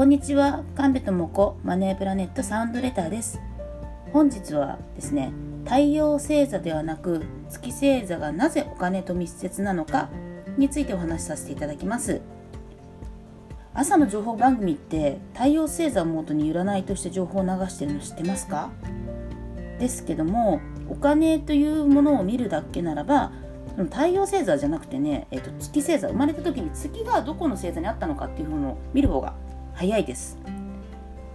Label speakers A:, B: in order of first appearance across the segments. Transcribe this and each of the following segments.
A: こんにちは。神戸智子マネープラネットサウンドレターです。本日はですね太陽星座ではなく月星座がなぜお金と密接なのかについてお話しさせていただきます。朝の情報番組って太陽星座をもとに占いとして情報を流してるの知ってますか？ですけどもお金というものを見るだけならば太陽星座じゃなくてね、えー、と月星座。生まれた時に月がどこの星座にあったのかっていうのを見る方が早いです。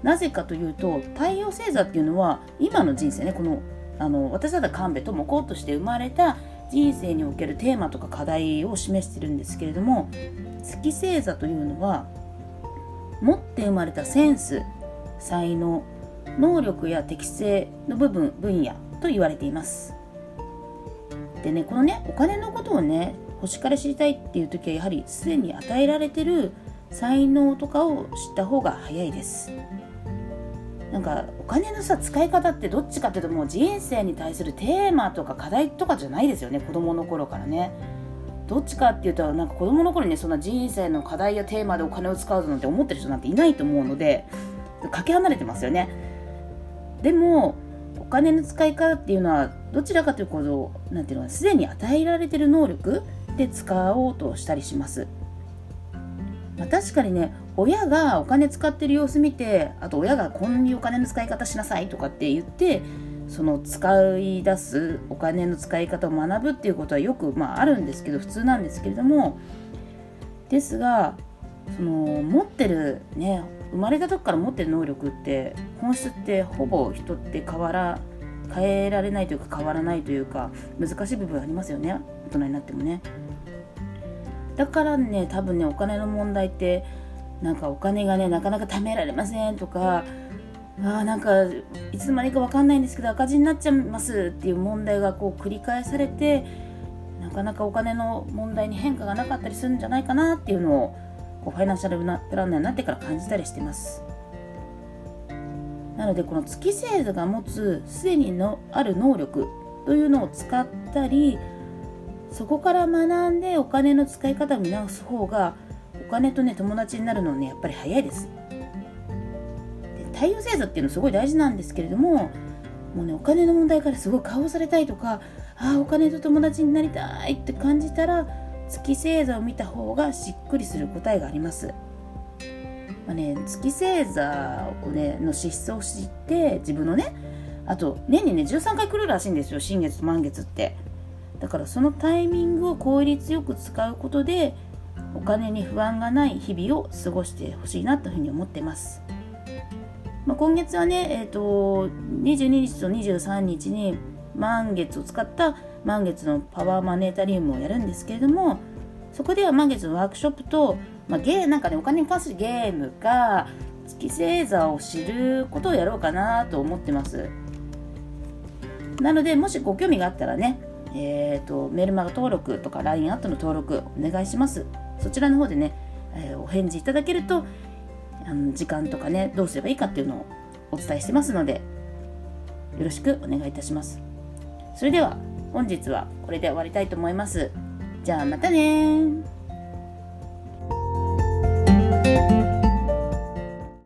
A: なぜかというと太陽星座っていうのは今の人生ねこのあの私だったら神戸智子として生まれた人生におけるテーマとか課題を示してるんですけれども月星座というのは持って生まれたセンス才能能力や適性の部分分野と言われています。でねこのねお金のことをね星から知りたいっていう時はやはりすでに与えられてる才能とかを知った方が早いです。なんかお金のさ使い方ってどっちかっていうともう人生に対するテーマとか課題とかじゃないですよね。子供の頃からね。どっちかっていうとなんか子供の頃にねそんな人生の課題やテーマでお金を使うなんて思ってる人なんていないと思うのでかけ離れてますよね。でもお金の使い方っていうのはどちらかというと何ていうのすでに与えられてる能力で使おうとしたりします。まあ、確かにね親がお金使ってる様子見てあと親がこんなにお金の使い方しなさいとかって言ってその使い出すお金の使い方を学ぶっていうことはよく、まあ、あるんですけど普通なんですけれどもですがその持ってるね生まれた時から持ってる能力って本質ってほぼ人って変わら変えられないというか変わらないというか難しい部分ありますよね大人になってもね。だからね多分ねお金の問題ってなんかお金がねなかなか貯められませんとかあなんかいつの間にか分かんないんですけど赤字になっちゃいますっていう問題がこう繰り返されてなかなかお金の問題に変化がなかったりするんじゃないかなっていうのをこうファイナンシャルプランナーになってから感じたりしてます。なのでこの月星座が持つすでにのある能力というのを使ったりそこから学んでお金の使い方を見直す方がお金とね友達になるのねやっぱり早いですで太陽星座っていうのすごい大事なんですけれどももうねお金の問題からすごい顔をされたいとかああお金と友達になりたいって感じたら月星座を見た方がしっくりする答えがあります。まあね、月星座を、ね、の資質を知って自分のねあと年にね13回来るらしいんですよ新月と満月ってだからそのタイミングを効率よく使うことでお金に不安がない日々を過ごしてほしいなというふうに思ってます。まあ、今月はね、えーと、22日と23日に満月を使った満月のパワーマネータリウムをやるんですけれどもそこでは満月のワークショップと、まあ、ゲーなんかねお金に関するゲームか月星座を知ることをやろうかなと思ってますなのでもしご興味があったらねえーと、メールマガ登録とか LINE アットの登録お願いします。そちらの方でね、えー、お返事いただけるとあの時間とかねどうすればいいかっていうのをお伝えしてますのでよろしくお願いいたします。それでは本日はこれで終わりたいと思います。じゃあまたね